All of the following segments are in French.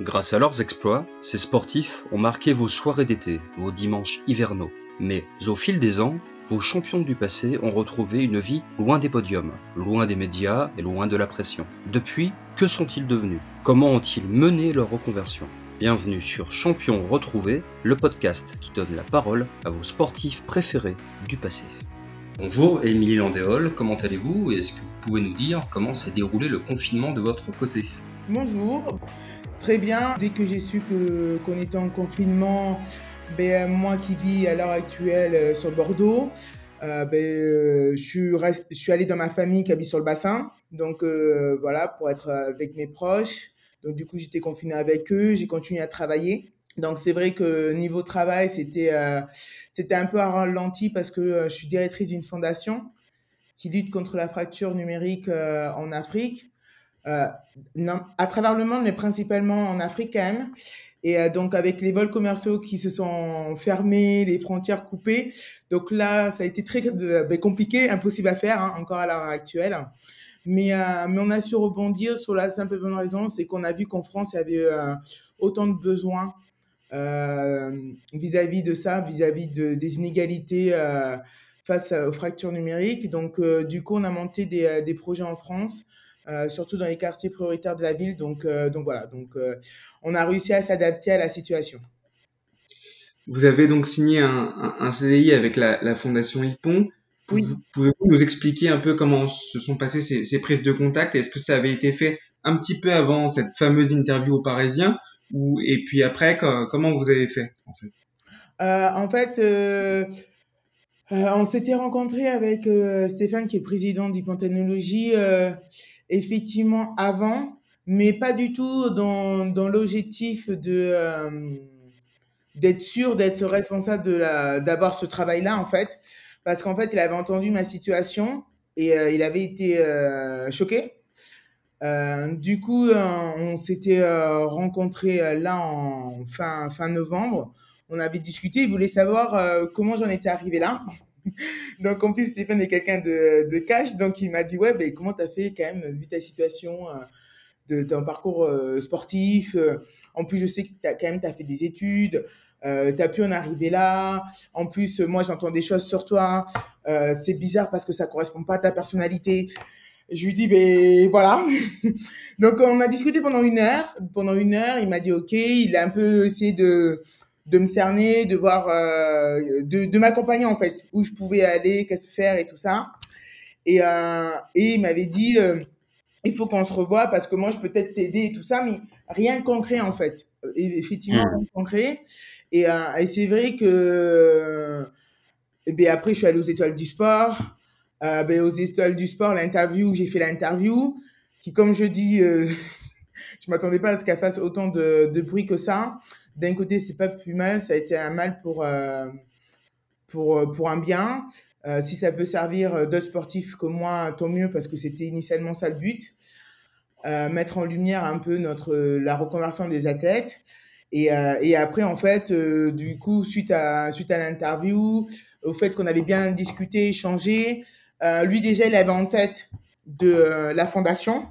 Grâce à leurs exploits, ces sportifs ont marqué vos soirées d'été, vos dimanches hivernaux. Mais au fil des ans, vos champions du passé ont retrouvé une vie loin des podiums, loin des médias et loin de la pression. Depuis, que sont-ils devenus? Comment ont-ils mené leur reconversion? Bienvenue sur Champions Retrouvés, le podcast qui donne la parole à vos sportifs préférés du passé. Bonjour Émilie Landéol, comment allez-vous? Et est-ce que vous pouvez nous dire comment s'est déroulé le confinement de votre côté? Bonjour, très bien. Dès que j'ai su qu'on était en confinement, ben, moi qui vis à l'heure actuelle euh, sur Bordeaux, euh, ben, euh, je, suis allée dans ma famille qui habite sur le bassin. Donc voilà, pour être avec mes proches. Donc du coup, j'étais confinée avec eux, j'ai continué à travailler. Donc c'est vrai que niveau travail, c'était c'était un peu ralenti parce que je suis directrice d'une fondation qui lutte contre la fracture numérique en Afrique. Non, à travers le monde, mais principalement en Afrique quand même. Et euh, donc, avec les vols commerciaux qui se sont fermés, les frontières coupées, donc là, ça a été très ben, compliqué, impossible à faire hein, encore à l'heure actuelle. Mais, euh, mais on a su rebondir sur la simple bonne raison, c'est qu'on a vu qu'en France, il y avait euh, autant de besoins vis-à-vis de ça, vis-à-vis de, des inégalités face aux fractures numériques. Donc, du coup, on a monté des, des projets en France euh, surtout dans les quartiers prioritaires de la ville. Donc, euh, donc voilà, donc, euh, on a réussi à s'adapter à la situation. Vous avez donc signé un, un, CDI avec la, la Fondation IPON. Oui. Pouvez-vous nous expliquer un peu comment se sont passées ces, ces prises de contact? Est-ce que ça avait été fait un petit peu avant cette fameuse interview aux Parisiens ou, Et puis après, comment vous avez fait en fait? Euh, En fait, euh, on s'était rencontré avec Stéphane qui est président d'Hypotechnologie effectivement avant, mais pas du tout dans, dans l'objectif de euh, d'être sûr d'être responsable de d'avoir ce travail-là en fait, parce qu'en fait il avait entendu ma situation et euh, il avait été euh, choqué. du coup, on s'était rencontré là en fin fin novembre. On avait discuté. Il voulait savoir comment j'en étais arrivé là. donc, en plus, Stéphane est quelqu'un de, de, cash. Donc, il m'a dit Ouais, ben, comment tu as fait quand même, vu ta situation, euh, de ton parcours euh, sportif euh, En plus, je sais que as, quand même, tu as fait des études. tu as pu en arriver là. En plus, moi, j'entends des choses sur toi. c'est bizarre parce que ça correspond pas à ta personnalité. Je lui dis, ben voilà. Donc, on a discuté pendant une heure. Pendant une heure, il m'a dit, OK. Il a un peu essayé de, de me cerner, de voir, euh, de, de m'accompagner en fait, où je pouvais aller, qu'est-ce faire et tout ça. Et, euh, et il m'avait dit, euh, il faut qu'on se revoie parce que moi je peux peut-être t'aider et tout ça, mais rien de concret en fait. Et effectivement, mmh. rien de concret. Et, et c'est vrai que, et bien après je suis allée aux étoiles du sport. ben, aux étoiles du sport, l'interview, j'ai fait l'interview, qui comme je dis, je m'attendais pas à ce qu'elle fasse autant de, de bruit que ça d'un côté, c'est pas plus mal, ça a été un mal pour, euh, pour, euh, pour un bien. Euh, si ça peut servir d'autres sportifs comme moi, tant mieux, parce que c'était initialement ça le but. mettre en lumière un peu notre, la reconversion des athlètes. Et, et après, en fait, du coup, suite à, suite à l'interview, au fait qu'on avait bien discuté, échangé, lui déjà, il avait en tête de la fondation.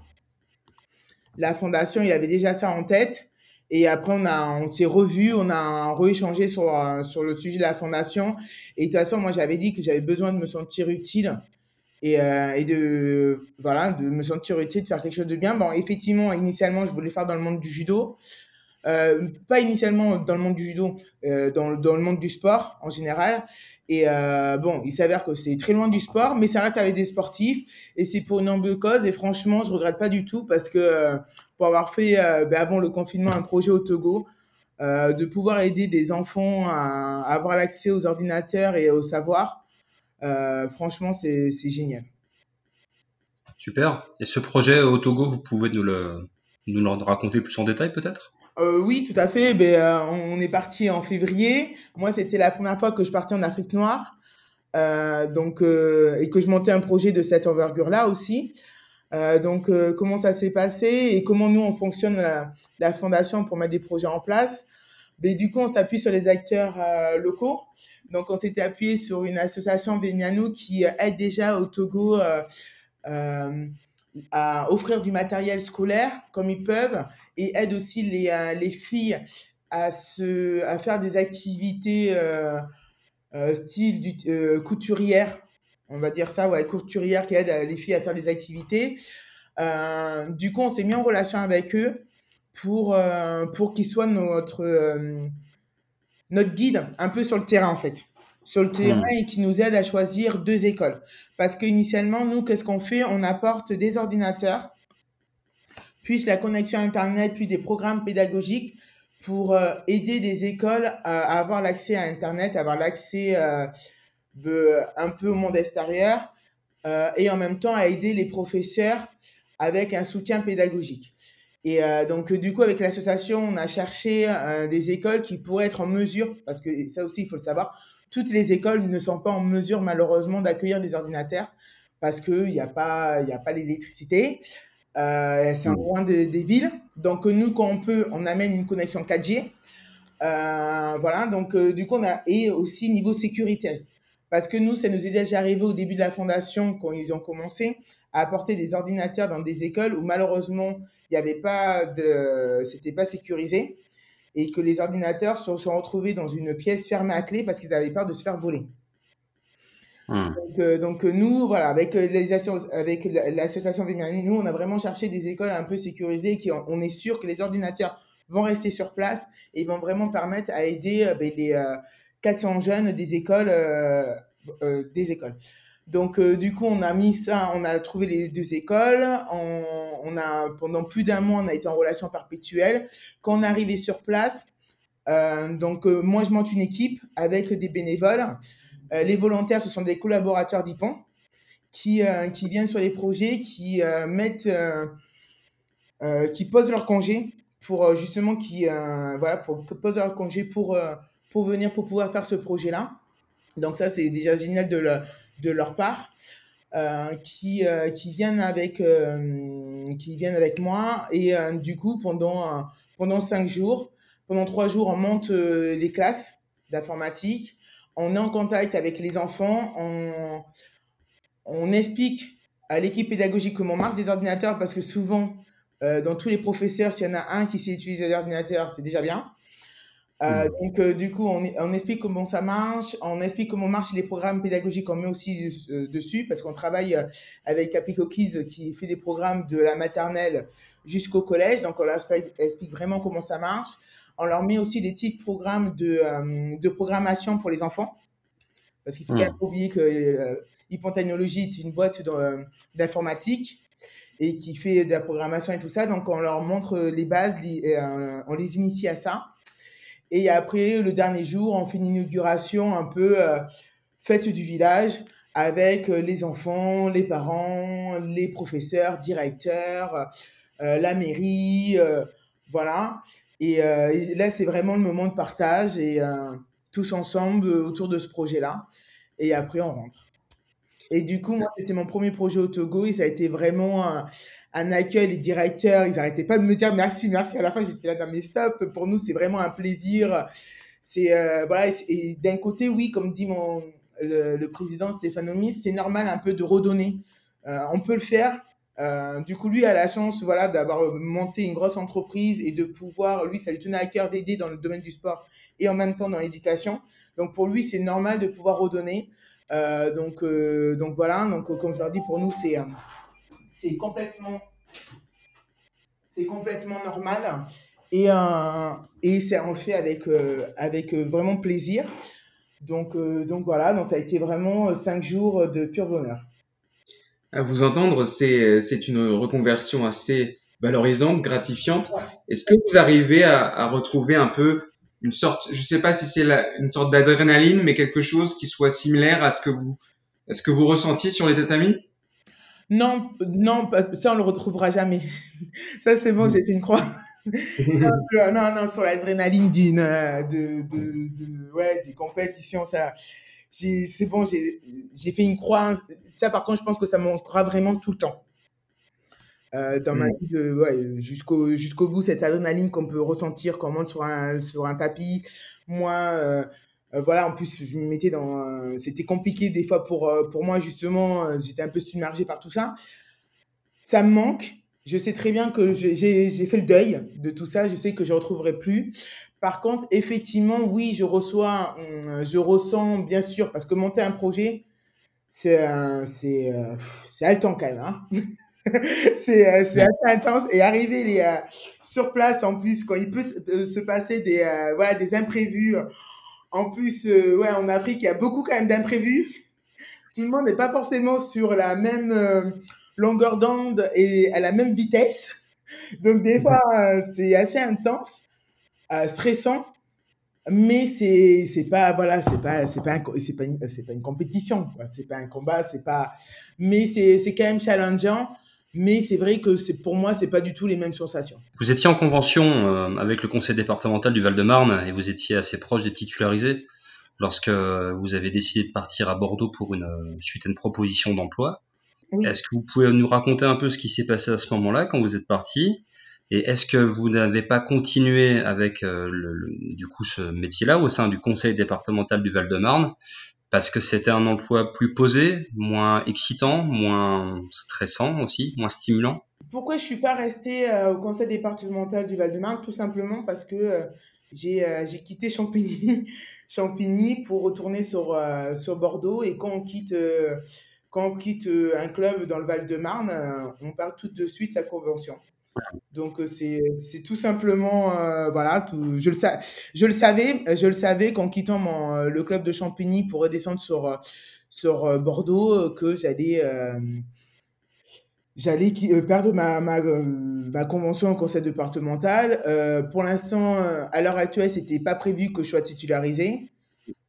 La fondation, il avait déjà ça en tête. Et après, on, a, on s'est revu, on a rééchangé sur, sur le sujet de la fondation. Et de toute façon, moi, j'avais dit que j'avais besoin de me sentir utile et, euh, et de, voilà, de me sentir utile, de faire quelque chose de bien. Bon, effectivement, initialement, je voulais faire dans le monde du judo. Euh, pas initialement dans le monde du judo, euh, dans, dans, le monde du sport en général. Et euh, bon, il s'avère que c'est très loin du sport, mais ça reste avec des sportifs et c'est pour une noble cause. Et franchement, je regrette pas du tout parce que euh, pour avoir fait euh, ben avant le confinement un projet au Togo, euh, de pouvoir aider des enfants à, à avoir l'accès aux ordinateurs et au savoir, euh, franchement, c'est génial. Super. Et ce projet au Togo, vous pouvez nous le, nous le raconter plus en détail peut-être? Oui, tout à fait. Ben, on est parti en février. Moi, c'était la première fois que je partais en Afrique noire. Donc, et que je montais un projet de cette envergure-là aussi. Euh, donc, euh, comment ça s'est passé et comment nous, on fonctionne la, fondation pour mettre des projets en place. Ben, du coup, on s'appuie sur les acteurs locaux. Donc, on s'était appuyé sur une association Vénianou qui aide déjà au Togo à offrir du matériel scolaire comme ils peuvent et aident aussi les, les filles à, se, à faire des activités style couturière, on va dire ça, ouais, couturière qui aide les filles à faire des activités. du coup, on s'est mis en relation avec eux pour, pour qu'ils soient notre, notre guide un peu sur le terrain en fait sur le terrain hmm. et qui nous aide à choisir deux écoles. Parce qu'initialement, nous, qu'est-ce qu'on fait? On apporte des ordinateurs, puis la connexion Internet, puis des programmes pédagogiques pour euh, aider des écoles à, avoir l'accès à Internet, à avoir l'accès euh, un peu au monde extérieur euh, et en même temps à aider les professeurs avec un soutien pédagogique. Et donc, du coup, avec l'association, on a cherché des écoles qui pourraient être en mesure, parce que ça aussi, il faut le savoir, toutes les écoles ne sont pas en mesure malheureusement d'accueillir des ordinateurs parce qu'il n'y a pas, y a pas l'électricité. Euh, c'est loin des villes. Donc nous, quand on peut, on amène une connexion 4G. Euh, voilà, donc euh, du coup, on a, et aussi niveau sécurité. Parce que nous, ça nous est déjà arrivé au début de la fondation, quand ils ont commencé, à apporter des ordinateurs dans des écoles où malheureusement, il n'y avait pas de, c'était pas sécurisé et que les ordinateurs se sont retrouvés dans une pièce fermée à clé parce qu'ils avaient peur de se faire voler. Hmm. Donc, euh, euh, nous, voilà, avec euh, avec l'association nous, on a vraiment cherché des écoles un peu sécurisées qui on est sûr que les ordinateurs vont rester sur place et vont vraiment permettre à aider ben, les 400 jeunes des écoles, des écoles. Donc, euh, du coup, on a mis ça, on a trouvé les deux écoles. On, a, pendant plus d'un mois, on a été en relation perpétuelle. Quand on est arrivé sur place, euh, donc euh, moi, je monte une équipe avec des bénévoles. les volontaires, ce sont des collaborateurs d'IPON qui, qui viennent sur les projets, qui mettent, qui posent leur congé pour justement, qui, voilà, pour, poser leur congé pour, pour venir, pour pouvoir faire ce projet-là. Donc ça, c'est déjà génial de le de leur part. Euh, qui, euh, qui, viennent avec, euh, qui viennent avec moi. Et du coup, pendant, pendant cinq jours, pendant trois jours, on monte les classes d'informatique. On est en contact avec les enfants. On, on explique à l'équipe pédagogique comment marchent les ordinateurs parce que souvent, dans tous les professeurs, s'il y en a un qui sait utiliser l'ordinateur, c'est déjà bien. Euh, mmh. donc, euh, du coup, on, on, explique comment ça marche, on explique comment marchent les programmes pédagogiques, on met aussi euh, dessus, parce qu'on travaille avec Apico Kids qui fait des programmes de la maternelle jusqu'au collège, donc on leur explique vraiment comment ça marche. On leur met aussi des petits programmes de, de programmation pour les enfants, parce qu'il faut mmh. pas oublier que Hypon Technologies est une boîte d'informatique et qui fait de la programmation et tout ça, donc on leur montre les bases, on les initie à ça. Et après, le dernier jour, on fait une inauguration un peu euh, fête du village avec euh, les enfants, les parents, les professeurs, directeurs, euh, la mairie, voilà. Et, là, c'est vraiment le moment de partage et tous ensemble autour de ce projet-là. Et après, on rentre. Et du coup, moi, c'était mon premier projet au Togo et ça a été vraiment un accueil, les directeurs, ils n'arrêtaient pas de me dire merci, merci. À la fin, j'étais là dans mes stops. Pour nous, c'est vraiment un plaisir. C'est euh, voilà. Et, d'un côté, oui, comme dit mon le, président Stéphane c'est normal un peu de redonner. Euh, on peut le faire. Euh, du coup, lui a la chance, voilà, d'avoir monté une grosse entreprise et de pouvoir, lui, ça lui tenait à cœur d'aider dans le domaine du sport et en même temps dans l'éducation. Donc pour lui, c'est normal de pouvoir redonner. Donc donc voilà. Donc comme je leur dis, pour nous, c'est c'est complètement, c'est complètement normal. Et, euh, et c'est le fait avec, euh, avec euh, vraiment plaisir. Donc, donc voilà, donc ça a été vraiment cinq jours de pur bonheur. À vous entendre, c'est, c'est une reconversion assez valorisante, gratifiante. Est-ce que vous arrivez à, à, retrouver un peu une sorte, je sais pas si c'est une sorte d'adrénaline, mais quelque chose qui soit similaire à ce que vous, ce que vous ressentiez sur les tatamis non, non, ça on le retrouvera jamais. ça c'est bon, j'ai fait une croix. non, non, sur l'adrénaline d'une, euh, de, de, de, ouais, des compétitions, ça, c'est bon, j'ai fait une croix. Ça par contre, je pense que ça manquera vraiment tout le temps. Euh, dans ma mm. vie, ouais, jusqu'au jusqu'au bout, cette adrénaline qu'on peut ressentir quand on monte sur un, sur un tapis. Moi, euh, euh, voilà, en plus, je me mettais dans. Euh, c'était compliqué des fois pour, euh, pour moi, justement. J'étais un peu submergé par tout ça. ça me manque. Je sais très bien que j'ai fait le deuil de tout ça. Je sais que je ne retrouverai plus. Par contre, effectivement, oui, je reçois, je ressens, bien sûr, parce que monter un projet, c'est c'est c'est haletant quand même. Hein c'est assez intense. Et arriver les, sur place, en plus, quand il peut se, passer des, voilà, des imprévus. En plus, ouais, en Afrique, il y a beaucoup quand même d'imprévus. Tout le monde n'est pas forcément sur la même longueur d'onde et à la même vitesse. Donc, des fois, c'est assez intense, stressant. Mais c'est c'est pas voilà c'est pas c'est pas c'est pas une, c'est pas une compétition c'est pas un combat c'est pas mais c'est c'est quand même challengeant mais c'est vrai que c'est pour moi c'est pas du tout les mêmes sensations. Vous étiez en convention euh, avec le conseil départemental du Val-de-Marne et vous étiez assez proche des titularisés lorsque vous avez décidé de partir à Bordeaux pour une suite à une proposition d'emploi. Est-ce que vous pouvez nous raconter un peu ce qui s'est passé à ce moment-là quand vous êtes parti? Et est-ce que vous n'avez pas continué avec euh, le, du coup ce métier-là au sein du conseil départemental du Val-de-Marne parce que c'était un emploi plus posé, moins excitant, moins stressant aussi, moins stimulant. Pourquoi je suis pas restée euh, au conseil départemental du Val-de-Marne? Tout simplement parce que euh, j'ai quitté Champigny, Champigny pour retourner sur, sur Bordeaux. Et quand on quitte quand on quitte euh, un club dans le Val-de-Marne, euh, on part tout de suite sa convention. Donc euh, c'est tout simplement voilà je le je le savais je le savais qu'en quittant le club de Champigny pour redescendre sur sur Bordeaux que j'allais j'allais perdre ma, ma, convention au conseil départemental. pour l'instant, à l'heure actuelle, c'était pas prévu que je sois titularisé.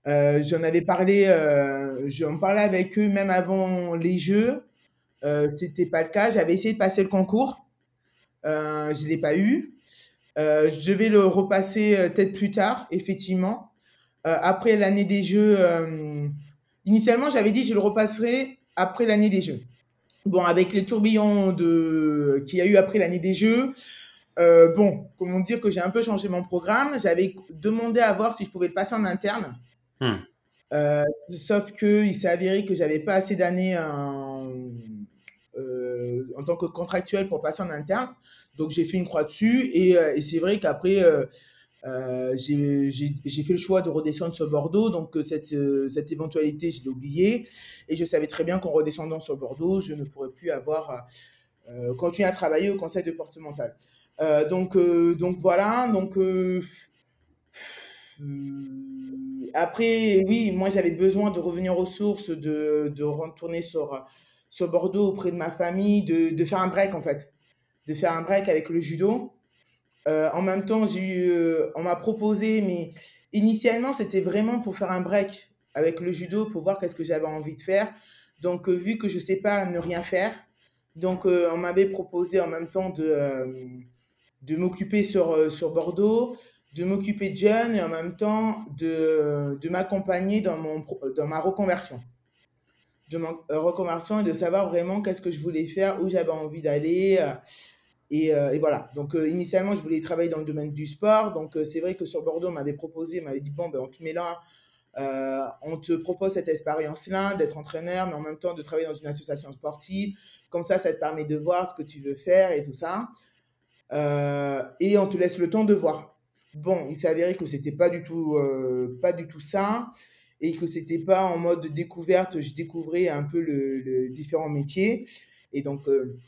Euh, j'en avais parlé, euh, parlais avec eux même avant les Jeux. Euh, c'était pas le cas. J'avais essayé de passer le concours. Euh, je l'ai pas eu. Euh, je vais le repasser peut-être plus tard, effectivement. après l'année des Jeux, initialement, j'avais dit que je le repasserai après l'année des Jeux. Bon, avec les tourbillons de... qu'il y a eu après l'année des Jeux, bon, comment dire que j'ai un peu changé mon programme. J'avais demandé à voir si je pouvais le passer en interne. Hmm. Euh, sauf qu'il s'est avéré que j'avais pas assez d'années en, euh, en tant que contractuel pour passer en interne. Donc j'ai fait une croix dessus et, euh, c'est vrai qu'après j'ai fait le choix de redescendre sur Bordeaux. Donc cette, cette éventualité, je l'ai oubliée. Et je savais très bien qu'en redescendant sur Bordeaux, je ne pourrais plus avoir continuer à travailler au conseil départemental. donc, donc voilà. Donc après, oui, moi j'avais besoin de revenir aux sources, de, de retourner sur, sur Bordeaux auprès de ma famille, de, de, faire un break en fait, de faire un break avec le judo. Euh, en même temps, j'ai eu, euh, on m'a proposé, mais initialement c'était vraiment pour faire un break avec le judo, pour voir qu'est-ce que j'avais envie de faire. Donc, euh, vu que je ne sais pas ne rien faire, donc on m'avait proposé en même temps de, de m'occuper sur, sur Bordeaux de m'occuper de jeunes et en même temps de, de m'accompagner dans, dans ma reconversion. De ma euh, et de savoir vraiment qu'est-ce que je voulais faire, où j'avais envie d'aller. Euh, et, euh, et, voilà. Donc, initialement, je voulais travailler dans le domaine du sport. Donc, c'est vrai que sur Bordeaux, on m'avait proposé, on m'avait dit bon, ben, on te met là, on te propose cette expérience-là, d'être entraîneur, mais en même temps de travailler dans une association sportive. Comme ça, ça te permet de voir ce que tu veux faire et tout ça. et on te laisse le temps de voir. Bon, il s'est avéré que c'était pas du pas du tout ça et que c'était pas en mode découverte. Je découvrais un peu le, différents métiers et donc euh,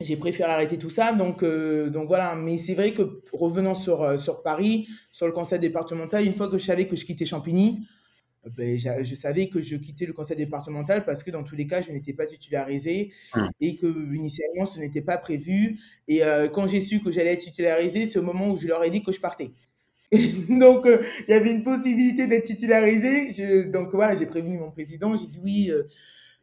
j'ai préféré arrêter tout ça. Donc, euh, donc voilà. Mais c'est vrai que revenant sur, sur Paris, sur le conseil départemental, une fois que je savais que je quittais Champigny, ben, je savais que je quittais le conseil départemental parce que dans tous les cas, je n'étais pas titularisé mmh. et que initialement, ce n'était pas prévu. Et quand j'ai su que j'allais être titularisé, c'est au moment où je leur ai dit que je partais. donc, euh, il y avait une possibilité d'être titularisé. Donc, voilà, j'ai prévenu mon président. J'ai dit oui, euh,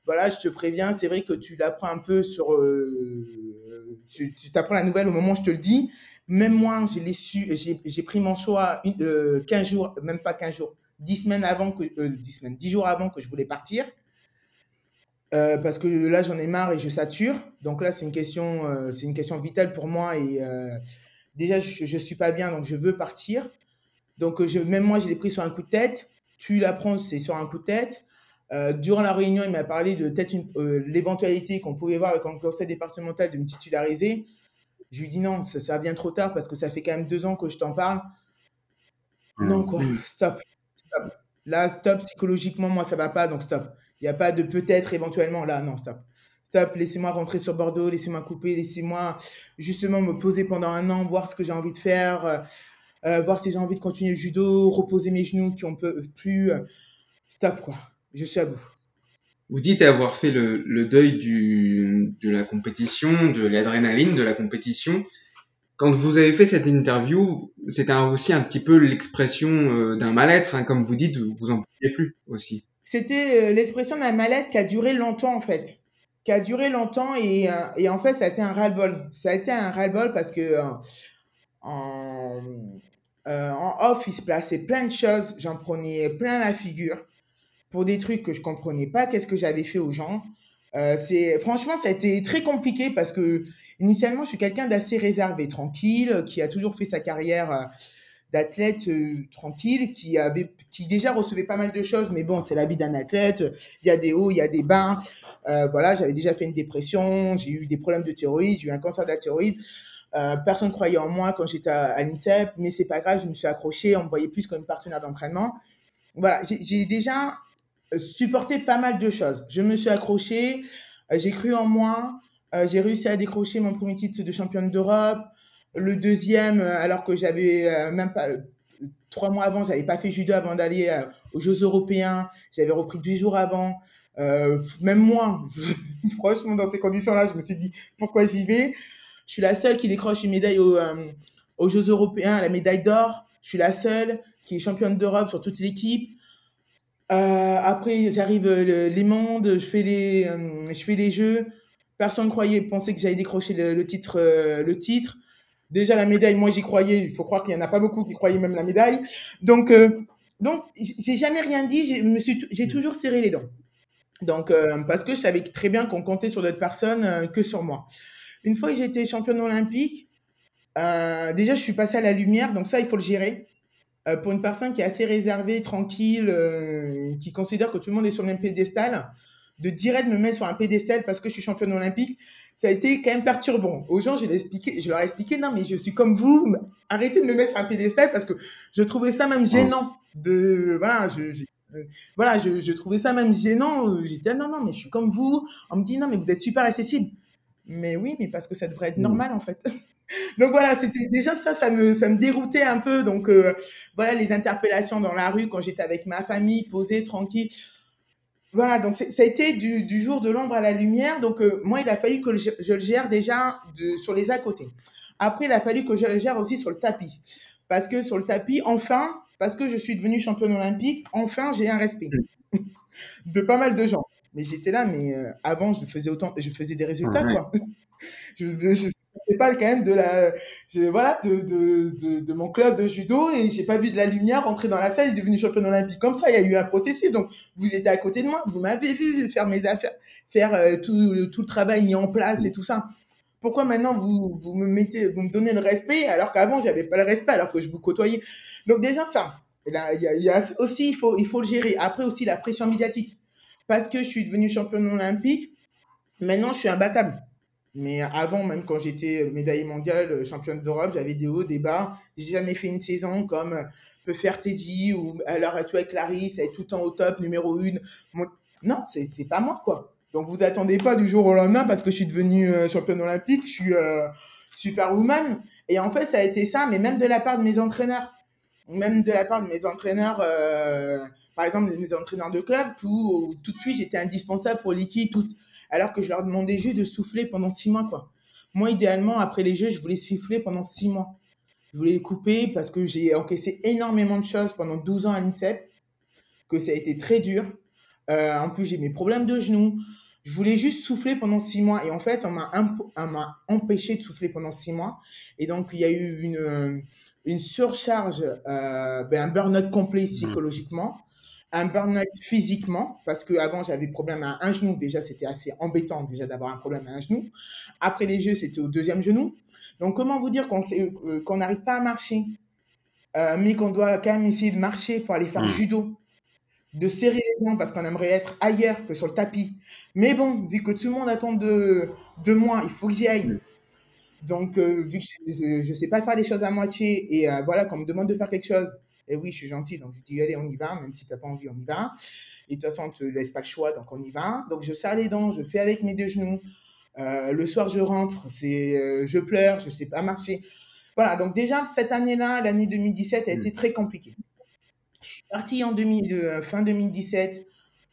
voilà, je te préviens. C'est vrai que tu l'apprends un peu sur. Euh, tu t'apprends la nouvelle au moment où je te le dis. Même moi, su. J'ai pris mon choix une, 15 jours, même pas 15 jours, 10 semaines avant que. 10 semaines, 10 jours avant que je voulais partir. parce que là, j'en ai marre et je sature. Donc là, c'est une question, c'est une question vitale pour moi et déjà, je ne suis pas bien, donc je veux partir. Donc, euh, je, même moi, je l'ai pris sur un coup de tête. Tu l'apprends, c'est sur un coup de tête. Euh, durant la réunion, il m'a parlé de peut-être l'éventualité qu'on pouvait voir avec un conseil départemental de me titulariser. Je lui dis non, ça, vient trop tard parce que ça fait quand même deux ans que je t'en parle. Non, quoi, mmh. stop, stop. Là, stop, psychologiquement, moi, ça va pas, donc stop. Il n'y a pas de peut-être, éventuellement, là, non, stop. Stop, laissez-moi rentrer sur Bordeaux, laissez-moi couper, laissez-moi justement me poser pendant un an, voir ce que j'ai envie de faire, euh, euh, voir si j'ai envie de continuer le judo, reposer mes genoux qui ne peuvent plus. Euh, stop, quoi. Je suis à bout. Vous dites avoir fait le, deuil du, de la compétition, de l'adrénaline de la compétition. Quand vous avez fait cette interview, c'était aussi un petit peu l'expression d'un mal-être, hein, comme vous dites, vous en pouviez plus aussi. C'était l'expression d'un mal-être qui a duré longtemps en fait, qui a duré longtemps et, euh, et en fait ça a été un ras-le-bol. Ça a été un ras-le-bol parce que en, en off il se plaçait plein de choses, j'en prenais plein la figure pour des trucs que je comprenais pas, qu'est-ce que j'avais fait aux gens. Euh, franchement, ça a été très compliqué parce que initialement, je suis quelqu'un d'assez réservé, tranquille, qui a toujours fait sa carrière euh, d'athlète euh, tranquille, qui avait, qui déjà recevait pas mal de choses, mais bon, c'est la vie d'un athlète. Il y a des hauts, il y a des bas. voilà, j'avais déjà fait une dépression, j'ai eu des problèmes de thyroïde, j'ai eu un cancer de la thyroïde. personne croyait en moi quand j'étais à, à l'INSEP, mais c'est pas grave, je me suis accroché, on me voyait plus comme partenaire d'entraînement. Voilà, j'ai déjà supporter pas mal de choses. Je me suis accrochée, euh, j'ai cru en moi, euh, j'ai réussi à décrocher mon premier titre de championne d'Europe. Le deuxième, euh, alors que j'avais même pas trois mois avant, j'avais pas fait judo avant d'aller aux Jeux européens. J'avais repris dix jours avant. même moi, franchement, dans ces conditions-là, je me suis dit pourquoi j'y vais? Je suis la seule qui décroche une médaille aux Jeux européens, la médaille d'or. Je suis la seule qui est championne d'Europe sur toute l'équipe. Euh, après, j'arrive euh, les mondes, je fais les, euh, je fais les jeux. Personne croyait, pensait que j'allais décrocher le, titre, le titre. Déjà la médaille, moi j'y croyais. Il faut croire qu'il y en a pas beaucoup qui croyaient même la médaille. Donc, donc j'ai jamais rien dit. J'ai toujours serré les dents. Donc, parce que je savais très bien qu'on comptait sur d'autres personnes que sur moi. Une fois que été championne olympique, déjà je suis passée à la lumière. Donc ça, il faut le gérer. Euh, pour une personne qui est assez réservée, tranquille, euh, qui considère que tout le monde est sur le même pédestal, de direct me mettre sur un pédestal parce que je suis championne olympique, ça a été quand même perturbant. Aux gens, je, expliqué, je leur ai expliqué, non, mais je suis comme vous, arrêtez de me mettre sur un pédestal parce que je trouvais ça même gênant. De, voilà, je, euh, voilà, je, je, trouvais ça même gênant. J'étais, non, non, mais je suis comme vous. On me dit, non, mais vous êtes super accessible. Mais oui, mais parce que ça devrait être mmh. normal, en fait. Donc voilà, c'était déjà ça, ça me, ça me déroutait un peu. Donc euh, voilà, les interpellations dans la rue quand j'étais avec ma famille, posée, tranquille. Voilà, donc ça a été du, du jour de l'ombre à la lumière. Donc euh, moi, il a fallu que je, le gère déjà de, sur les à côté. Après, il a fallu que je le gère aussi sur le tapis. Parce que sur le tapis, enfin, parce que je suis devenue championne olympique, enfin, j'ai un respect de pas mal de gens. Mais j'étais là, mais euh, avant, je faisais autant, je faisais des résultats, quoi. je, je, pas quand même de la, voilà, de, de, de, mon club de judo et j'ai pas vu de la lumière entrer dans la salle et devenir championne olympique comme ça. Il y a eu un processus. Donc, vous étiez à côté de moi, vous m'avez vu faire mes affaires, faire euh, tout, le, tout le travail mis en place et tout ça. Pourquoi maintenant vous, vous me mettez, vous me donnez le respect alors qu'avant j'avais pas le respect alors que je vous côtoyais? Donc déjà ça, il y a, aussi il faut il faut le gérer. Après aussi la pression médiatique parce que je suis devenue championne olympique. Maintenant je suis imbattable. Mais avant, même quand j'étais médaillée mondiale, euh, championne d'Europe, j'avais des hauts, des bas. J'ai jamais fait une saison comme euh, peut faire Teddy ou à l'heure actuelle Clarisse, elle est tout le temps au top, numéro une. Non, c'est, pas moi, quoi. Donc vous attendez pas du jour au lendemain parce que je suis devenue euh, championne olympique, je suis superwoman. Et en fait, ça a été ça, mais même de la part de mes entraîneurs. Même de la part de mes entraîneurs, par exemple, mes entraîneurs de club, tout, tout de suite, j'étais indispensable pour l'équipe. Tout, alors que je leur demandais juste de souffler pendant six mois, quoi. Moi, idéalement, après les Jeux, je voulais souffler pendant six mois. Je voulais les couper parce que j'ai encaissé énormément de choses pendant 12 ans à l'INSEP, que ça a été très dur. Euh, en plus, j'ai mes problèmes de genoux. Je voulais juste souffler pendant six mois. Et en fait, on m'a, empêché de souffler pendant six mois. Et donc, il y a eu une, une surcharge, euh, ben, un burn-out complet psychologiquement un burn-out physiquement, parce qu'avant j'avais problème à un genou, déjà c'était assez embêtant déjà d'avoir un problème à un genou. Après les jeux, c'était au deuxième genou. Donc comment vous dire qu'on euh, n'arrive pas à marcher, euh, mais qu'on doit quand même essayer de marcher pour aller faire mmh. judo. de serrer les dents parce qu'on aimerait être ailleurs que sur le tapis. Mais bon, vu que tout le monde attend de, de moi, il faut que j'y aille. Donc, euh, vu que je ne sais pas faire les choses à moitié et voilà, qu'on me demande de faire quelque chose, et oui, je suis gentil, donc je dis allez, on y va, même si tu n'as pas envie, on y va. Et de toute façon, on ne te laisse pas le choix, donc on y va. Donc, je serre les dents, je fais avec mes deux genoux. Euh, le soir, je rentre, c'est, je pleure, je ne sais pas marcher. Voilà, donc déjà, cette année-là, l'année 2017, a mm. été très compliquée. Je suis partie en de, fin 2017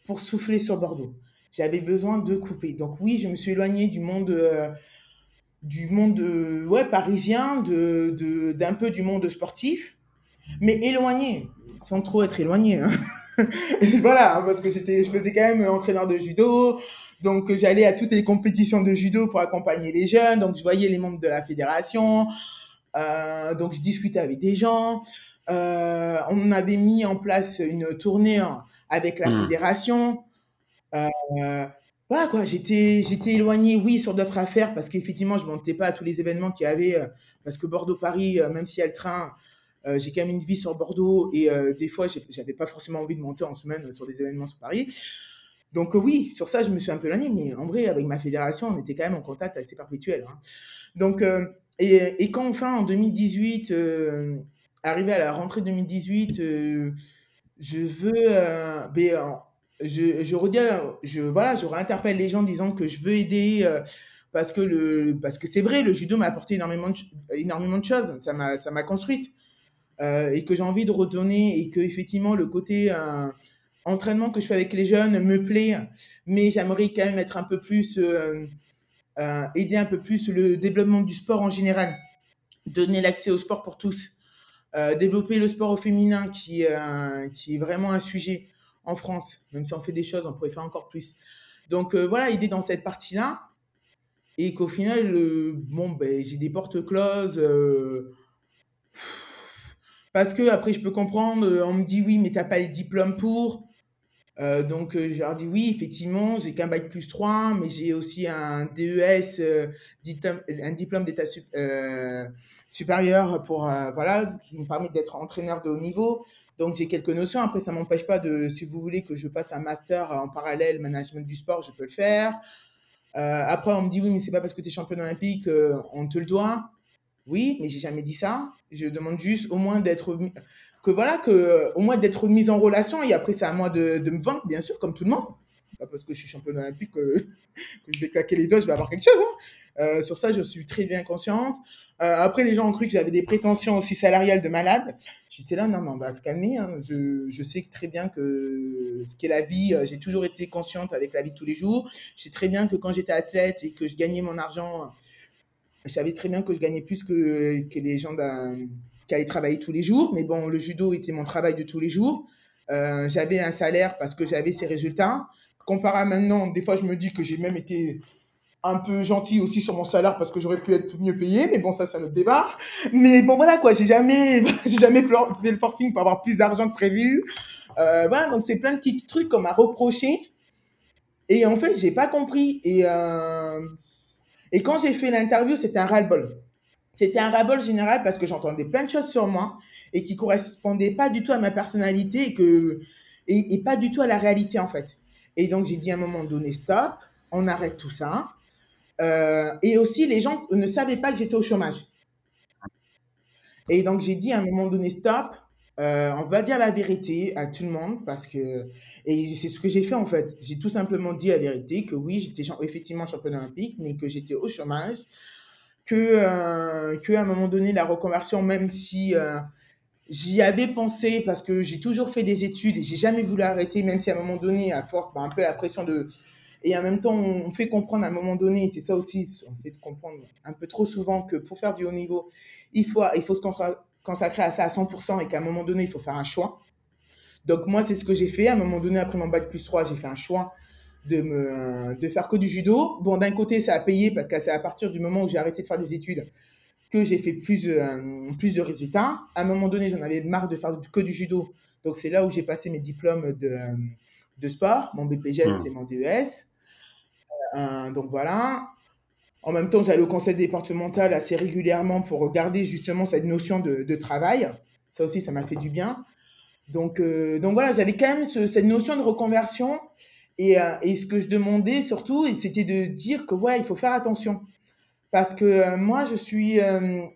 pour souffler sur Bordeaux. J'avais besoin de couper. Donc oui, je me suis éloignée du monde du monde ouais, parisien, de, de, d'un peu du monde sportif, mais éloigné, sans trop être éloigné. Hein. voilà, parce que j'étais, je faisais quand même entraîneur de judo, donc j'allais à toutes les compétitions de judo pour accompagner les jeunes, donc je voyais les membres de la fédération, euh, donc je discutais avec des gens. Euh, on avait mis en place une tournée avec la mmh. fédération. Euh, voilà quoi, j'étais j'étais éloignée, oui, sur d'autres affaires parce qu'effectivement, je ne montais pas à tous les événements qu'il y avait euh, parce que Bordeaux-Paris, euh, même s'il y a le train, euh, j'ai quand même une vie sur Bordeaux et des fois, j'avais pas forcément envie de monter en semaine sur des événements sur Paris. Donc oui, sur ça, je me suis un peu éloignée, mais en vrai, avec ma fédération, on était quand même en contact assez perpétuel. Hein. Donc, et, quand enfin, en 2018, arrivé à la rentrée 2018, je veux, ben, je, je redis, je, voilà, je réinterpelle les gens disant que je veux aider euh, parce que parce que c'est vrai, le judo m'a apporté énormément de, énormément de choses, ça m'a, ça m'a construite euh, et que j'ai envie de redonner et que effectivement le côté euh, entraînement que je fais avec les jeunes me plaît, mais j'aimerais quand même être un peu plus, aider un peu plus le développement du sport en général, donner l'accès au sport pour tous, développer le sport au féminin qui, qui est vraiment un sujet en France. Même si on fait des choses, on pourrait faire encore plus. Donc euh, voilà, idée dans cette partie-là. Et qu'au final, bon, ben, j'ai des portes closes. Euh, parce que après, je peux comprendre, on me dit oui, mais tu n'as pas les diplômes pour. Euh, donc, je leur dis oui, effectivement, j'ai qu'un bac plus 3, mais j'ai aussi un DES, un diplôme d'état supérieur pour, voilà, qui me permet d'être entraîneur de haut niveau. Donc j'ai quelques notions. Après, ça m'empêche pas de, si vous voulez que je passe un master en parallèle management du sport, je peux le faire. Euh, après, on me dit oui, mais c'est pas parce que tu es championne olympique, euh, on te le doit. Oui, mais j'ai jamais dit ça. Je demande juste au moins d'être que voilà que au moins d'être mise en relation et après c'est à moi de, me vendre, bien sûr, comme tout le monde. Pas parce que je suis championne olympique que, que je vais claquer les doigts, je vais avoir quelque chose. Hein. Euh, sur ça, je suis très bien consciente. Euh, après, les gens ont cru que j'avais des prétentions aussi salariales de malade. J'étais là, non, mais on va se calmer. Hein. Je, je, sais très bien que ce qu'est la vie, euh, j'ai toujours été consciente avec la vie de tous les jours. Je sais très bien que quand j'étais athlète et que je gagnais mon argent, je savais très bien que je gagnais plus que, les gens qui allaient travailler tous les jours. Mais bon, le judo était mon travail de tous les jours. Euh, j'avais un salaire parce que j'avais ces résultats. Comparé à maintenant, des fois, je me dis que j'ai même été un peu gentil aussi sur mon salaire parce que j'aurais pu être mieux payé, mais bon, ça, c'est notre débat. Mais bon, voilà, quoi, j'ai jamais, j'ai jamais fait le forcing pour avoir plus d'argent que prévu. Euh, voilà, donc c'est plein de petits trucs qu'on m'a reproché. Et en fait, j'ai pas compris. Et, euh, et quand j'ai fait l'interview, c'était un ras-le-bol. C'était un ras-le-bol général parce que j'entendais plein de choses sur moi et qui correspondaient pas du tout à ma personnalité et pas du tout à la réalité, en fait. Et donc, j'ai dit à un moment donné, stop, on arrête tout ça euh, et aussi, les gens ne savaient pas que j'étais au chômage. Et donc, j'ai dit à un moment donné, stop, euh, on va dire la vérité à tout le monde parce que, et c'est ce que j'ai fait en fait. J'ai tout simplement dit la vérité que oui, j'étais effectivement championne olympique, mais que j'étais au chômage, que, euh, que à un moment donné, la reconversion, même si j'y avais pensé parce que j'ai toujours fait des études et j'ai jamais voulu arrêter, même si à un moment donné, à force, un peu la pression de, et en même temps, on fait comprendre à un moment donné, c'est ça aussi, on fait comprendre un peu trop souvent que pour faire du haut niveau, il faut, il faut se consacrer à ça à 100% et qu'à un moment donné, il faut faire un choix. Donc moi, c'est ce que j'ai fait. À un moment donné, après mon bac plus 3, j'ai fait un choix de, me, de faire que du judo. Bon, d'un côté, ça a payé parce que c'est à partir du moment où j'ai arrêté de faire des études que j'ai fait plus, euh, plus de résultats. À un moment donné, j'en avais marre de faire que du judo. Donc c'est là où j'ai passé mes diplômes de, de sport. Mon BPGL, mmh. c'est mon DES. Euh, donc voilà. En même temps, j'allais au conseil départemental assez régulièrement pour regarder justement cette notion de, travail. Ça aussi, ça m'a fait du bien. Donc, donc voilà, j'avais quand même cette notion de reconversion. Et, et, ce que je demandais surtout, c'était de dire que ouais, il faut faire attention. Parce que moi, je suis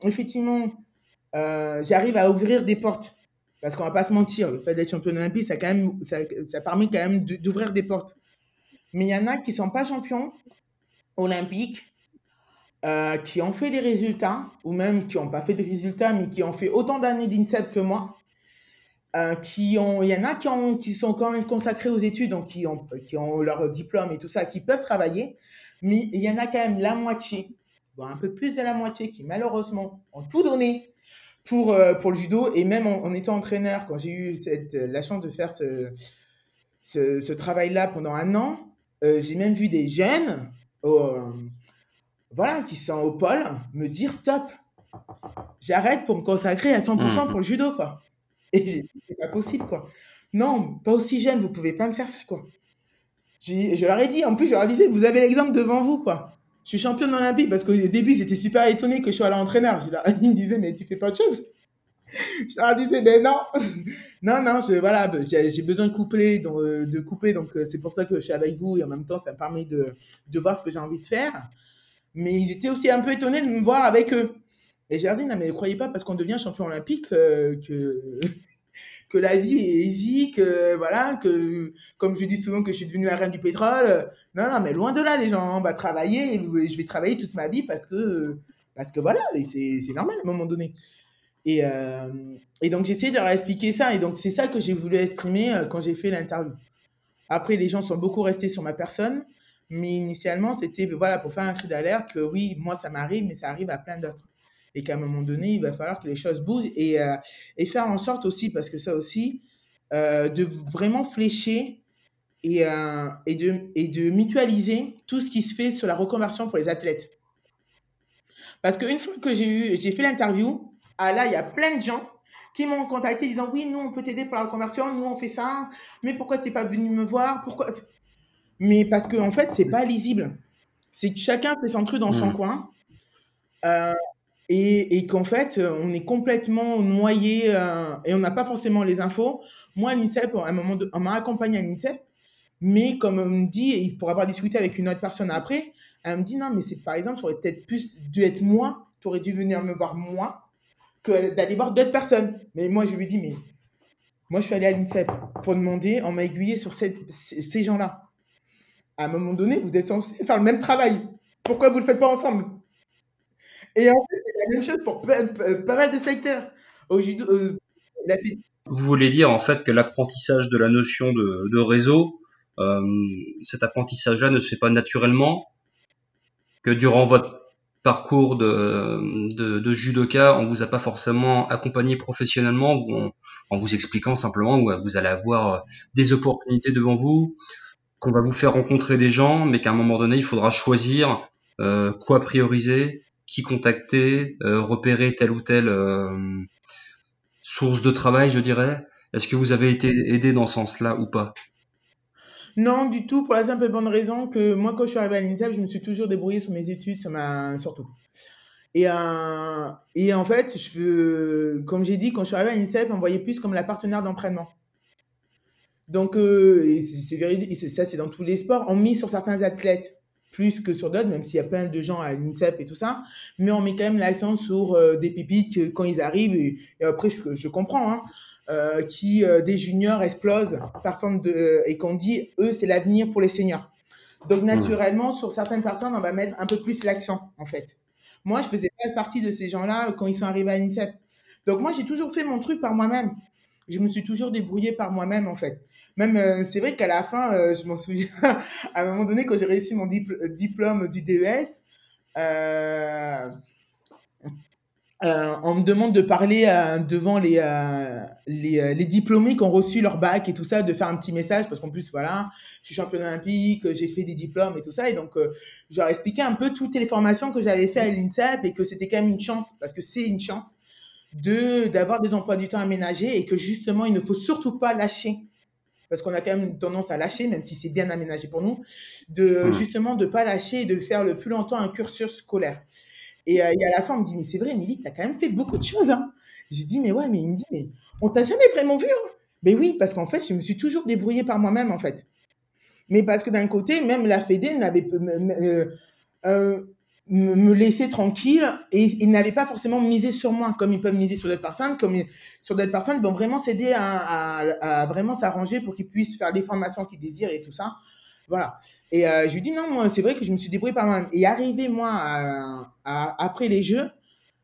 effectivement, j'arrive à ouvrir des portes. Parce qu'on va pas se mentir, le fait d'être champion olympique, ça, permet quand même d'ouvrir des portes. Mais il y en a qui sont pas champions olympiques, euh, qui ont fait des résultats, ou même qui n'ont pas fait de résultats, mais qui ont fait autant d'années d'INSEP que moi. Euh, qui ont, il y en a qui, ont, qui sont quand même consacrés aux études, donc qui ont, qui ont leur diplôme et tout ça, qui peuvent travailler. Mais il y en a quand même la moitié, un peu plus de la moitié, qui malheureusement ont tout donné pour, euh, pour le judo. Et même en, étant entraîneur, quand j'ai eu cette, la chance de faire ce, ce, travail-là pendant un an, j'ai même vu des jeunes voilà, qui sont au pôle me dire stop, j'arrête pour me consacrer à 100% mmh. pour le judo. Quoi. Et c'est pas possible. quoi. Non, pas aussi jeune, vous pouvez pas me faire ça. quoi. Je leur ai dit, en plus, je leur disais, vous avez l'exemple devant vous. quoi. Je suis championne olympique parce qu'au début, ils étaient super étonnés que je sois à l'entraîneur. Ils me disaient, mais tu fais pas autre chose je leur disais, mais non, non, non, je, voilà, j'ai besoin de couper, donc, euh, de couper, donc euh, c'est pour ça que je suis avec vous et en même temps, ça me permet de, de voir ce que j'ai envie de faire. Mais ils étaient aussi un peu étonnés de me voir avec eux. Et j'ai dit, non, mais ne croyez pas parce qu'on devient champion olympique euh, que, que la vie est easy, que voilà, que comme je dis souvent que je suis devenue la reine du pétrole. Non, non, mais loin de là, les gens, on va travailler je vais travailler toute ma vie parce que, parce que voilà, c'est normal à un moment donné. Et, euh, et donc, de leur expliquer ça. Et donc, c'est ça que j'ai voulu exprimer euh, quand j'ai fait l'interview. Après, les gens sont beaucoup restés sur ma personne. Mais initialement, c'était voilà, pour faire un cri d'alerte que oui, moi, ça m'arrive, mais ça arrive à plein d'autres. Et qu'à un moment donné, il va falloir que les choses bougent et, euh, et faire en sorte aussi, parce que ça aussi, de vraiment flécher et, et, de, et de mutualiser tout ce qui se fait sur la reconversion pour les athlètes. Parce qu'une fois que j'ai eu, j'ai fait l'interview, ah là, il y a plein de gens qui m'ont contacté disant oui, nous, on peut t'aider pour la reconversion, nous, on fait ça, mais pourquoi tu n'es pas venu me voir? Pourquoi Mais parce qu'en en fait, c'est pas lisible. C'est que chacun fait son truc dans son mmh. coin. Euh, et, qu'en fait, on est complètement noyé euh, et on n'a pas forcément les infos. Moi, à l'INSEP, à un moment, on m'a accompagné à l'INSEP, mais comme on me dit, et pour avoir discuté avec une autre personne après, elle me dit non, mais c'est par exemple, ça aurait peut-être plus dû être moi, tu aurais dû venir me voir moi que d'aller voir d'autres personnes. Mais moi, je lui dis, mais moi, je suis allé à l'INSEP pour demander, on m'a aiguillé sur ces gens-là. À un moment donné, vous êtes censé faire le même travail. Pourquoi vous ne le faites pas ensemble? Et en fait, c'est la même chose pour pas, mal de secteurs. Euh, vous voulez dire en fait que l'apprentissage de la notion de, réseau, euh, cet apprentissage-là ne se fait pas naturellement, que durant votre parcours de, judoka, on vous a pas forcément accompagné professionnellement en, vous expliquant simplement où vous allez avoir des opportunités devant vous, qu'on va vous faire rencontrer des gens, mais qu'à un moment donné, il faudra choisir euh, quoi prioriser, qui contacter, euh, repérer telle ou telle euh, source de travail, je dirais. Est-ce que vous avez été aidé dans ce sens-là ou pas? Non, du tout, pour la simple et bonne raison que moi, quand je suis arrivé à l'INSEP, je me suis toujours débrouillée sur mes études, sur ma... surtout. Et, et en fait, je, comme j'ai dit, quand je suis arrivé à l'INSEP, on voyait plus comme la partenaire d'entraînement. Donc, euh, c'est véridique, ça c'est dans tous les sports, on met sur certains athlètes plus que sur d'autres, même s'il y a plein de gens à l'INSEP et tout ça, mais on met quand même l'accent sur euh, des pépites quand ils arrivent, et, après je, je comprends, hein, euh, qui, euh, des juniors, explosent par forme de, et qu'on dit, eux, c'est l'avenir pour les seniors. Donc, naturellement, sur certaines personnes, on va mettre un peu plus l'accent, en fait. Moi, je faisais pas partie de ces gens-là quand ils sont arrivés à l'INSEP. Donc, moi, j'ai toujours fait mon truc par moi-même. Je me suis toujours débrouillée par moi-même, en fait. Même, euh, c'est vrai qu'à la fin, je m'en souviens, à un moment donné, quand j'ai réussi mon diplôme du DES, euh, on me demande de parler euh, devant les, euh, les, les, diplômés qui ont reçu leur bac et tout ça, de faire un petit message, parce qu'en plus, voilà, je suis championne olympique, j'ai fait des diplômes et tout ça. Et donc, je leur ai expliqué un peu toutes les formations que j'avais fait à l'INSEP et que c'était quand même une chance, parce que c'est une chance, de d'avoir des emplois du temps aménagés et que justement, il ne faut surtout pas lâcher parce qu'on a quand même tendance à lâcher, même si c'est bien aménagé pour nous, de mmh. justement de pas lâcher et de faire le plus longtemps un cursus scolaire. Et, euh, et, à la fin, on me dit, mais c'est vrai, Émilie, tu as quand même fait beaucoup de choses. Hein. J'ai dit, mais ouais, mais il me dit, mais on t'a jamais vraiment vu. Hein. Ben oui, parce qu'en fait, je me suis toujours débrouillée par moi-même, en fait. Mais parce que d'un côté, même la Fédé n'avait euh, euh, me laisser tranquille et ils n'avaient pas forcément misé sur moi comme ils peuvent miser sur d'autres personnes, comme sur d'autres personnes vont vraiment s'aider à, vraiment s'arranger pour qu'ils puissent faire les formations qu'ils désirent et tout ça. Voilà. Et euh, je lui dis non, moi c'est vrai que je me suis débrouillée par moi-même. Et arrivé moi après les Jeux,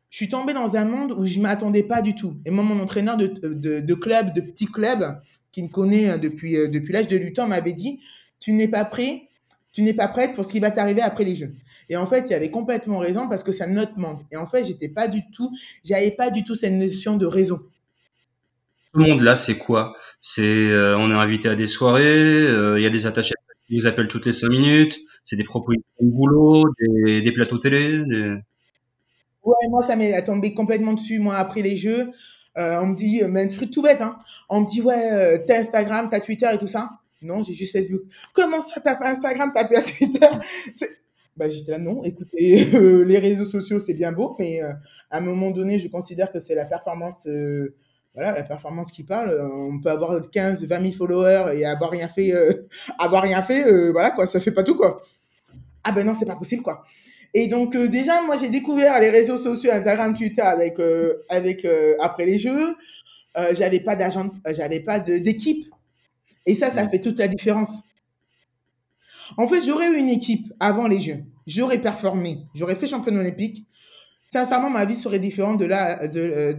je suis tombée dans un monde où je m'attendais pas du tout. Et moi mon entraîneur de, de, club, de petit club, qui me connaît depuis, depuis l'âge de 8 ans, m'avait dit tu n'es pas prêt, tu n'es pas prête pour ce qui va t'arriver après les Jeux. Et en fait, il avait complètement raison parce que ça note manque. Et en fait, j'étais pas du tout, j'avais pas du tout cette notion de raison. Tout le monde là, c'est quoi? C'est euh, on est invité à des soirées, euh, il y a des attachés qui vous appellent toutes les cinq minutes, c'est des propositions de boulot, des, plateaux télé. Ouais, moi ça m'est tombé complètement dessus. Moi après les jeux, euh, on me dit, mais un truc tout bête, hein. On me dit ouais, t'as Instagram, t'as Twitter et tout ça. Non, j'ai juste Facebook. Comment ça, t'as pas Instagram, t'as pas Twitter? bah, J'étais là, non, écoutez, euh, les réseaux sociaux, c'est bien beau, mais euh, à un moment donné, je considère que c'est la performance, euh, voilà, la performance qui parle. On peut avoir 15, 20 000 followers et avoir rien fait, avoir rien fait, voilà, quoi, ça fait pas tout, quoi. Ah ben non, c'est pas possible, quoi. Et donc, déjà, moi, j'ai découvert les réseaux sociaux, Instagram, Twitter, avec, avec après les jeux. j'avais pas d'agent, j'avais pas d'équipe et ça, ça fait toute la différence. En fait, j'aurais eu une équipe avant les Jeux. J'aurais performé. J'aurais fait championne olympique. Sincèrement, ma vie serait différente de là, de,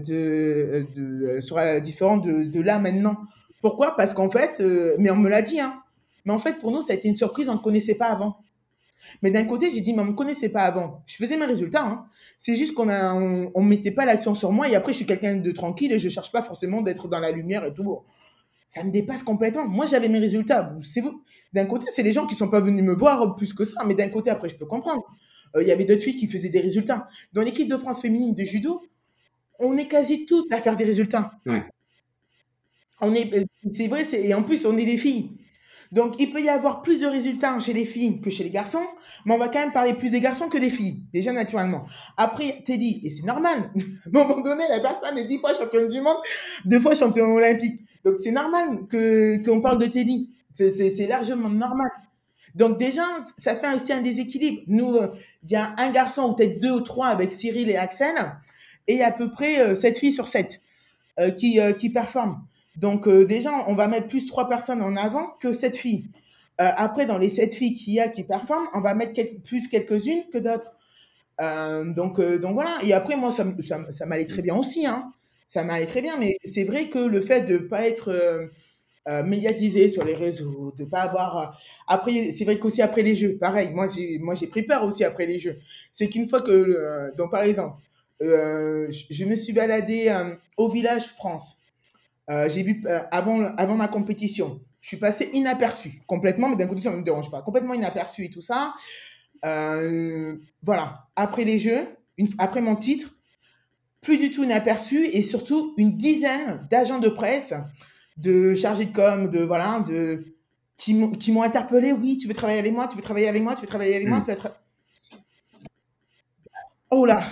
serait différente de, là maintenant. Pourquoi? Parce qu'en fait, euh, mais on me l'a dit, hein. Mais en fait, pour nous, ça a été une surprise. On ne connaissait pas avant. Mais d'un côté, j'ai dit, mais on ne connaissait pas avant. Je faisais mes résultats. Hein. C'est juste qu'on ne mettait pas l'action sur moi. Et après, je suis quelqu'un de tranquille et je ne cherche pas forcément d'être dans la lumière et tout ça me dépasse complètement. Moi, j'avais mes résultats. C'est vous. D'un côté, c'est les gens qui sont pas venus me voir plus que ça, mais d'un côté, après, je peux comprendre. Euh, il y avait d'autres filles qui faisaient des résultats. Dans l'équipe de France féminine de judo, on est quasi toutes à faire des résultats. On est, euh, c'est vrai, et en plus, on est des filles. Donc, il peut y avoir plus de résultats chez les filles que chez les garçons, mais on va quand même parler plus des garçons que des filles, déjà naturellement. Après, t'es dit, et c'est normal, à un moment donné, la personne est dix fois championne du monde, deux fois championne olympique. Donc, c'est normal que qu'on parle de Teddy. C'est largement normal. Donc, déjà, ça fait aussi un déséquilibre. Nous, euh, il y a un garçon, ou peut-être deux ou trois avec Cyril et Axel, et à peu près euh, sept filles sur sept euh, qui, qui performent. Donc euh, déjà, on va mettre plus trois personnes en avant que sept filles. Euh, après, dans les sept filles qu'il y a qui performent, on va mettre plus quelques-unes que d'autres. Euh, donc, donc voilà. Et après, moi, ça, ça, m'allait très bien aussi. Hein. Ça m'allait très bien. Mais c'est vrai que le fait de ne pas être médiatisé sur les réseaux, de pas avoir... Après, c'est vrai qu'aussi après les jeux, pareil, moi j'ai, moi, j'ai pris peur aussi après les jeux. C'est qu'une fois que... donc par exemple, je me suis baladée au village France. Euh, j'ai vu euh, avant, avant ma compétition, je suis passé inaperçu complètement, mais d'un côté, ça ne me dérange pas. Complètement inaperçu et tout ça. Euh, voilà. Après les Jeux, une, après mon titre, plus du tout inaperçu et surtout une dizaine d'agents de presse, de chargés de com, de voilà, de qui m'ont interpellé. Oui, tu veux travailler avec moi, tu veux travailler avec moi, tu veux travailler avec moi. Tu veux Oh là,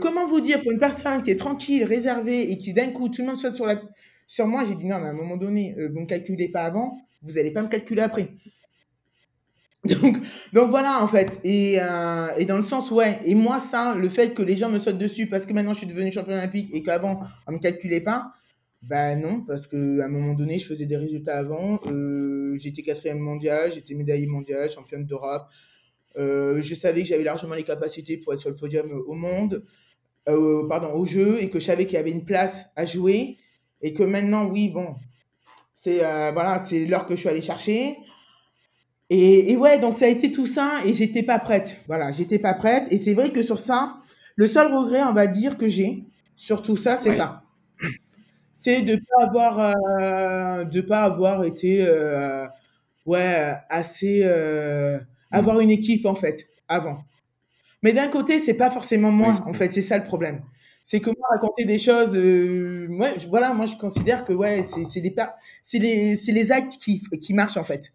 comment vous dire pour une personne qui est tranquille, réservée et qui d'un coup tout le monde saute sur la sur moi, j'ai dit non, mais à un moment donné, euh, vous ne me calculez pas avant, vous n'allez pas me calculer après. Donc, donc voilà, en fait. Et, euh, et, dans le sens, ouais. Et moi, ça, le fait que les gens me sautent dessus parce que maintenant je suis devenu champion olympique et qu'avant, on ne me calculait pas, ben non, parce qu'à un moment donné, je faisais des résultats avant. Euh, j'étais quatrième mondial, j'étais médaillé mondial, championne d'Europe. je savais que j'avais largement les capacités pour être sur le podium au monde, pardon, au jeu, et que je savais qu'il y avait une place à jouer et que maintenant, oui, bon, c'est euh, voilà, c'est l'heure que je suis allée chercher. Et, et, ouais, donc ça a été tout ça et j'étais pas prête. Voilà, j'étais pas prête. Et c'est vrai que sur ça, le seul regret, on va dire, que j'ai sur tout ça, c'est ça. C'est de pas avoir, euh, de pas avoir été, euh, ouais, assez, avoir une équipe en fait avant. Mais d'un côté, c'est pas forcément moi, en fait, c'est ça le problème c'est que moi raconter des choses euh, moi voilà moi je considère que ouais c'est des c'est les les actes qui qui marchent en fait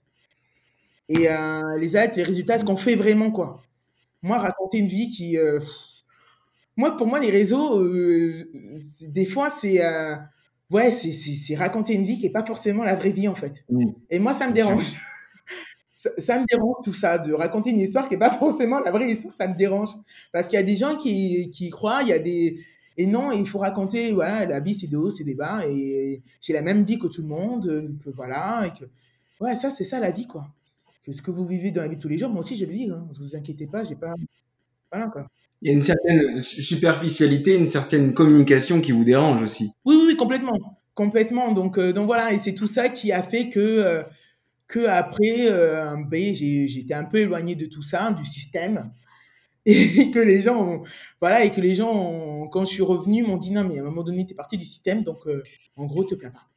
et euh, les actes les résultats ce qu'on fait vraiment quoi moi raconter une vie qui euh, moi pour moi les réseaux des fois c'est ouais, c'est raconter une vie qui n'est pas forcément la vraie vie, en fait. Mmh. Et moi, ça me dérange. ça, me dérange tout ça, de raconter une histoire qui n'est pas forcément la vraie histoire, ça me dérange. Parce qu'il y a des gens qui, qui croient, il y a des... Et non, il faut raconter, voilà, la vie c'est des hauts, c'est des bas, et j'ai la même vie que tout le monde, que voilà, et que... Ouais, ça, c'est ça la vie, quoi. Que ce que vous vivez dans la vie de tous les jours, moi aussi je le vis, hein. ne vous inquiétez pas, j'ai pas... Voilà, quoi. Il y a une certaine superficialité, une certaine communication qui vous dérange aussi. Oui, oui, complètement. Complètement. Donc, euh, donc voilà, et c'est tout ça qui a fait que, euh, que après, euh, ben, j'étais un peu éloigné de tout ça, du système. Et que les gens, voilà, et que les gens, quand je suis revenu, m'ont dit non, mais à un moment donné, tu es parti du système, donc en gros, te plains pas.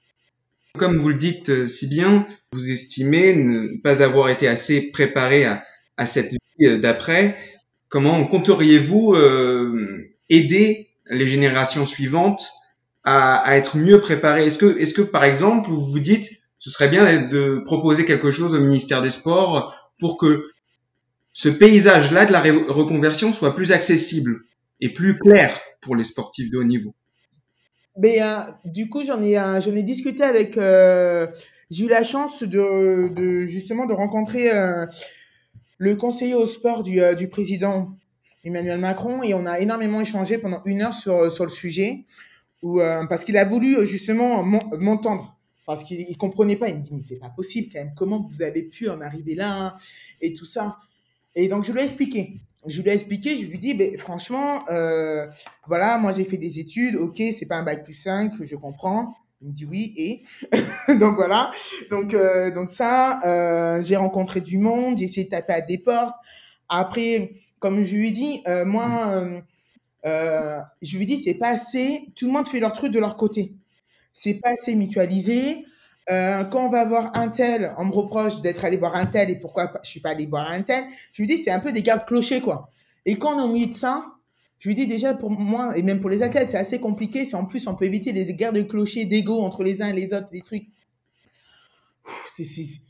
Comme vous le dites si bien, vous estimez ne pas avoir été assez préparé à, à cette vie d'après. Comment compteriez-vous euh, aider les générations suivantes à, à être mieux préparées? Est-ce que, est-ce que par exemple, vous vous dites, ce serait bien de proposer quelque chose au ministère des Sports pour que ce paysage-là de la reconversion soit plus accessible et plus clair pour les sportifs de haut niveau mais euh, du coup, j'en ai, euh, j'en ai discuté avec. Euh, j'ai eu la chance de, justement de rencontrer le conseiller au sport du, président Emmanuel Macron et on a énormément échangé pendant une heure sur, sur le sujet où, parce qu'il a voulu justement m'entendre parce qu'il ne comprenait pas. Il me dit mais c'est pas possible quand même. Comment vous avez pu en arriver là et tout ça. Et donc je lui ai expliqué. Je lui ai expliqué, je lui ai dit, ben, franchement, euh, voilà, moi j'ai fait des études, ok, c'est pas un bac plus 5, je comprends. Il me dit oui et donc voilà donc euh, donc ça euh, j'ai rencontré du monde j'ai essayé de taper à des portes après comme je lui ai dit moi je lui ai dit c'est pas assez tout le monde fait leur truc de leur côté c'est pas assez mutualisé quand on va voir un tel on me reproche d'être allé voir un tel et pourquoi je suis pas allé voir un tel je lui dis c'est un peu des gardes clochers quoi et quand on est au milieu de ça je lui dis déjà pour moi, et même pour les athlètes, c'est assez compliqué. Si en plus on peut éviter les guerres de clochers, d'ego entre les uns et les autres, les trucs.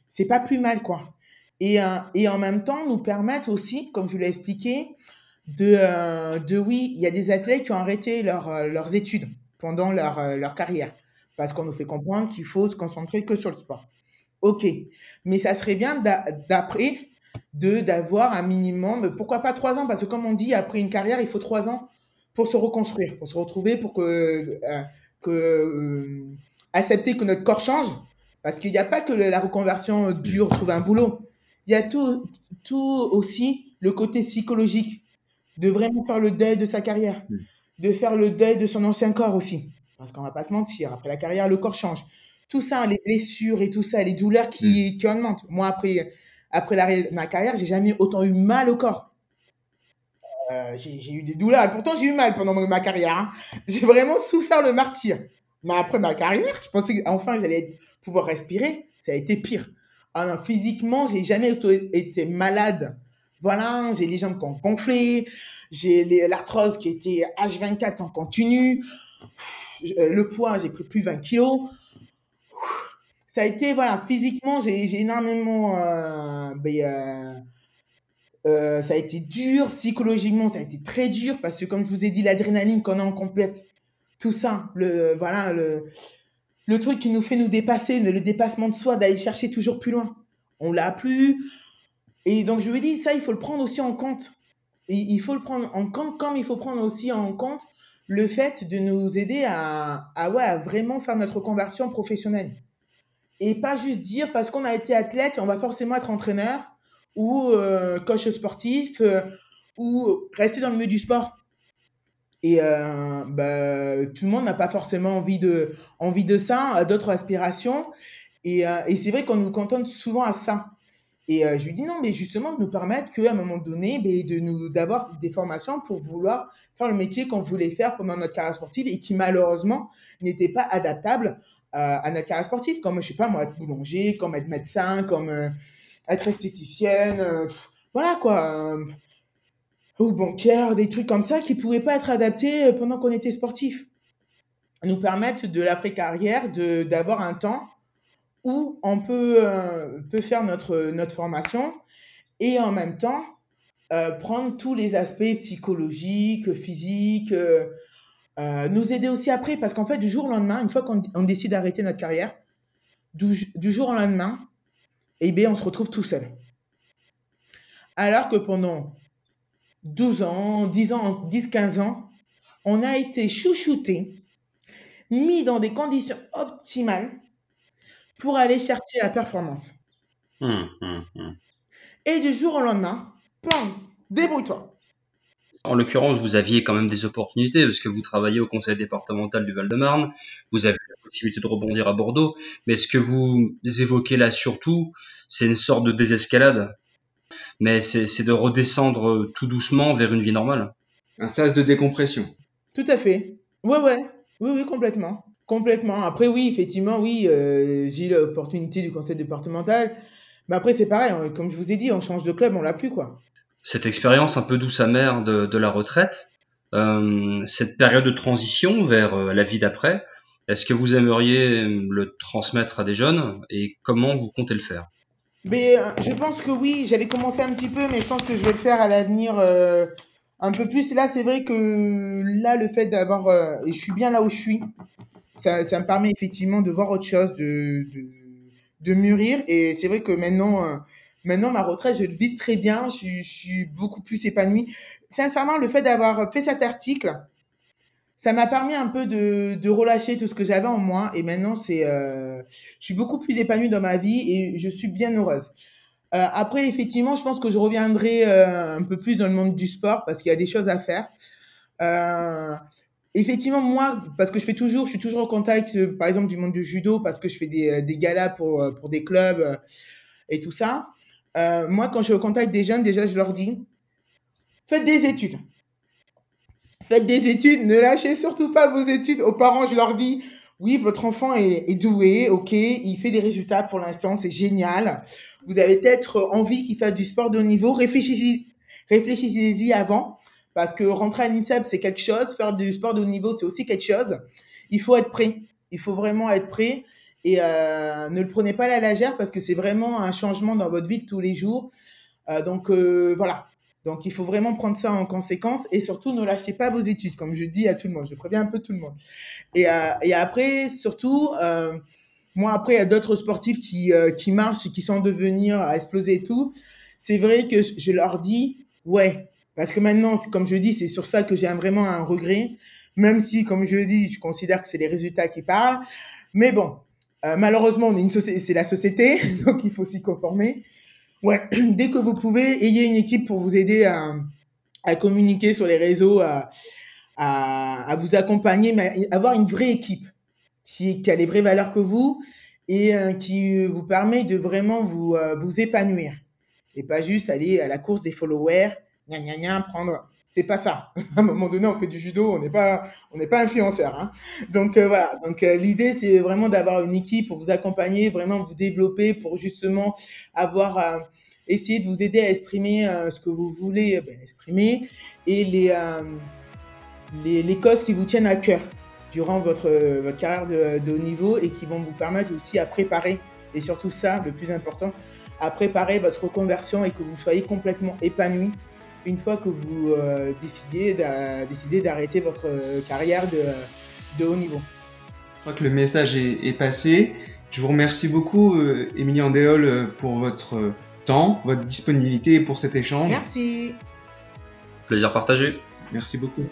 C'est pas plus mal, quoi. Et, euh, et en même temps, nous permettre aussi, comme je vous l'ai expliqué, de, euh, de oui, il y a des athlètes qui ont arrêté euh, leurs études pendant leur, leur carrière. Parce qu'on nous fait comprendre qu'il faut se concentrer que sur le sport. OK. Mais ça serait bien d'après de d'avoir un minimum, pourquoi pas trois ans, parce que comme on dit, après une carrière, il faut trois ans pour se reconstruire, pour se retrouver, pour que, euh, que euh, accepter que notre corps change, parce qu'il n'y a pas que la reconversion dure, trouver un boulot. Il y a tout, tout aussi le côté psychologique, de vraiment faire le deuil de sa carrière, mm. de faire le deuil de son ancien corps aussi. Parce qu'on va pas se mentir, après la carrière, le corps change. Tout ça, les blessures et tout ça, les douleurs qui, mm. qui augmentent. Moi, après, après de ma carrière, j'ai jamais autant eu mal au corps. Euh, j'ai eu des douleurs. Pourtant, j'ai eu mal pendant ma carrière. Hein. J'ai vraiment souffert le martyr. Mais après ma carrière, je pensais qu'enfin j'allais pouvoir respirer. Ça a été pire. Ah non, physiquement, j'ai jamais été malade. Voilà, j'ai les jambes qui ont gonflé. J'ai l'arthrose qui était H24 en continu. Le poids, j'ai pris plus 20 kilos ça a été, voilà, physiquement, j'ai énormément. Euh, ben, euh, euh, ça a été dur, psychologiquement, ça a été très dur parce que, comme je vous ai dit, l'adrénaline qu'on a en complète, tout ça, le, voilà, le, truc qui nous fait nous dépasser, le, dépassement de soi, d'aller chercher toujours plus loin. On l'a plus. Et donc, je lui dit, ça, il faut le prendre aussi en compte. Il faut le prendre en compte, comme il faut prendre aussi en compte le fait de nous aider à, à, ouais, à vraiment faire notre conversion professionnelle et pas juste dire parce qu'on a été athlète, on va forcément être entraîneur ou euh, coach sportif euh, ou rester dans le milieu du sport. Et euh, bah, tout le monde n'a pas forcément envie de, envie de ça, d'autres aspirations. Et, et c'est vrai qu'on nous contente souvent à ça. Et je lui dis non, mais justement, de nous permettre qu'à un moment donné, ben, de nous d'avoir des formations pour vouloir faire le métier qu'on voulait faire pendant notre carrière sportive et qui malheureusement n'était pas adaptable euh, à notre carrière sportive, comme, je sais pas moi, être boulanger, comme être médecin, comme euh, être esthéticienne, euh, voilà quoi, ou bancaire, des trucs comme ça qui ne pouvaient pas être adaptés pendant qu'on était sportif. Nous permettent de l'après-carrière d'avoir un temps où on peut, peut faire notre, formation et en même temps prendre tous les aspects psychologiques, physiques, nous aider aussi après, parce qu'en fait, du jour au lendemain, une fois qu'on décide d'arrêter notre carrière, du, jour au lendemain, eh bien, on se retrouve tout seul. Alors que pendant 12 ans, 10 ans, 10, 15 ans, on a été chouchouté, mis dans des conditions optimales pour aller chercher la performance. Hum, hum, hum. Et du jour au lendemain, plan, débrouille-toi. En l'occurrence, vous aviez quand même des opportunités parce que vous travaillez au conseil départemental du Val-de-Marne, vous avez la possibilité de rebondir à Bordeaux, mais ce que vous évoquez là surtout, c'est une sorte de désescalade. Mais c'est de redescendre tout doucement vers une vie normale? Un sas de décompression. Tout à fait. Ouais, ouais. Oui, oui, complètement. Complètement. Après, oui, effectivement, oui, euh, j'ai l'opportunité du conseil départemental. Mais après, c'est pareil, comme je vous ai dit, on change de club, on l'a plus, quoi. Cette expérience un peu douce amère de, de la retraite, euh, cette période de transition vers euh, la vie d'après, est-ce que vous aimeriez le transmettre à des jeunes et comment vous comptez le faire? Mais, Je pense que oui, j'avais commencé un petit peu, mais je pense que je vais le faire à l'avenir un peu plus. Là, c'est vrai que là, le fait d'avoir... je suis bien là où je suis, ça, ça, me permet effectivement de voir autre chose, de, de, de mûrir. Et c'est vrai que maintenant Maintenant, ma retraite, je le vis très bien. Je, suis beaucoup plus épanouie. Sincèrement, le fait d'avoir fait cet article, ça m'a permis un peu de, relâcher tout ce que j'avais en moi. Et maintenant, c'est, euh, je suis beaucoup plus épanouie dans ma vie et je suis bien heureuse. Euh, après, effectivement, je pense que je reviendrai euh, un peu plus dans le monde du sport parce qu'il y a des choses à faire. Effectivement, moi, parce que je fais toujours, je suis toujours en contact, par exemple, du monde du judo parce que je fais des, des galas pour, pour des clubs et tout ça. Euh, moi, quand je contacte des jeunes, déjà, je leur dis, faites des études. Faites des études, ne lâchez surtout pas vos études. Aux parents, je leur dis, oui, votre enfant est, doué, ok, il fait des résultats pour l'instant, c'est génial. Vous avez peut-être envie qu'il fasse du sport de haut niveau. Réfléchissez-y réfléchissez avant, parce que rentrer à l'INSEP, c'est quelque chose, faire du sport de haut niveau, c'est aussi quelque chose. Il faut être prêt. Il faut vraiment être prêt. Et euh, ne le prenez pas à la légère parce que c'est vraiment un changement dans votre vie de tous les jours. Euh, donc euh, voilà. Donc il faut vraiment prendre ça en conséquence et surtout ne lâchez pas vos études, comme je dis à tout le monde. Je préviens un peu tout le monde. Et, après, surtout, moi après, il y a d'autres sportifs qui, qui marchent et qui sont en devenir à exploser et tout. C'est vrai que je leur dis, ouais, parce que maintenant, comme je dis, c'est sur ça que j'ai vraiment un regret, même si, comme je dis, je considère que c'est les résultats qui parlent. Mais bon, euh, malheureusement, on est une société, c'est la société, donc il faut s'y conformer. Ouais, dès que vous pouvez, ayez une équipe pour vous aider à, à communiquer sur les réseaux, à, à, vous accompagner, mais avoir une vraie équipe qui, qui, a les vraies valeurs que vous et euh, qui vous permet de vraiment vous, euh, vous épanouir. Et pas juste aller à la course des followers, gna gna gna, prendre c'est pas ça. À un moment donné, on fait du judo, on n'est pas, on n'est pas influenceur. Hein. Donc euh, voilà. Donc euh, l'idée, c'est vraiment d'avoir une équipe pour vous accompagner, vraiment vous développer, pour justement avoir euh, essayer de vous aider à exprimer ce que vous voulez ben, exprimer et les, les, causes qui vous tiennent à cœur durant votre, votre carrière de, de haut niveau et qui vont vous permettre aussi à préparer et surtout ça, le plus important, à préparer votre reconversion et que vous soyez complètement épanoui une fois que vous euh, décidez d'arrêter votre carrière de, haut niveau. Je crois que le message est, passé. Je vous remercie beaucoup, euh, Émilie Andéol, pour votre temps, votre disponibilité et pour cet échange. Merci. Plaisir partagé. Merci beaucoup.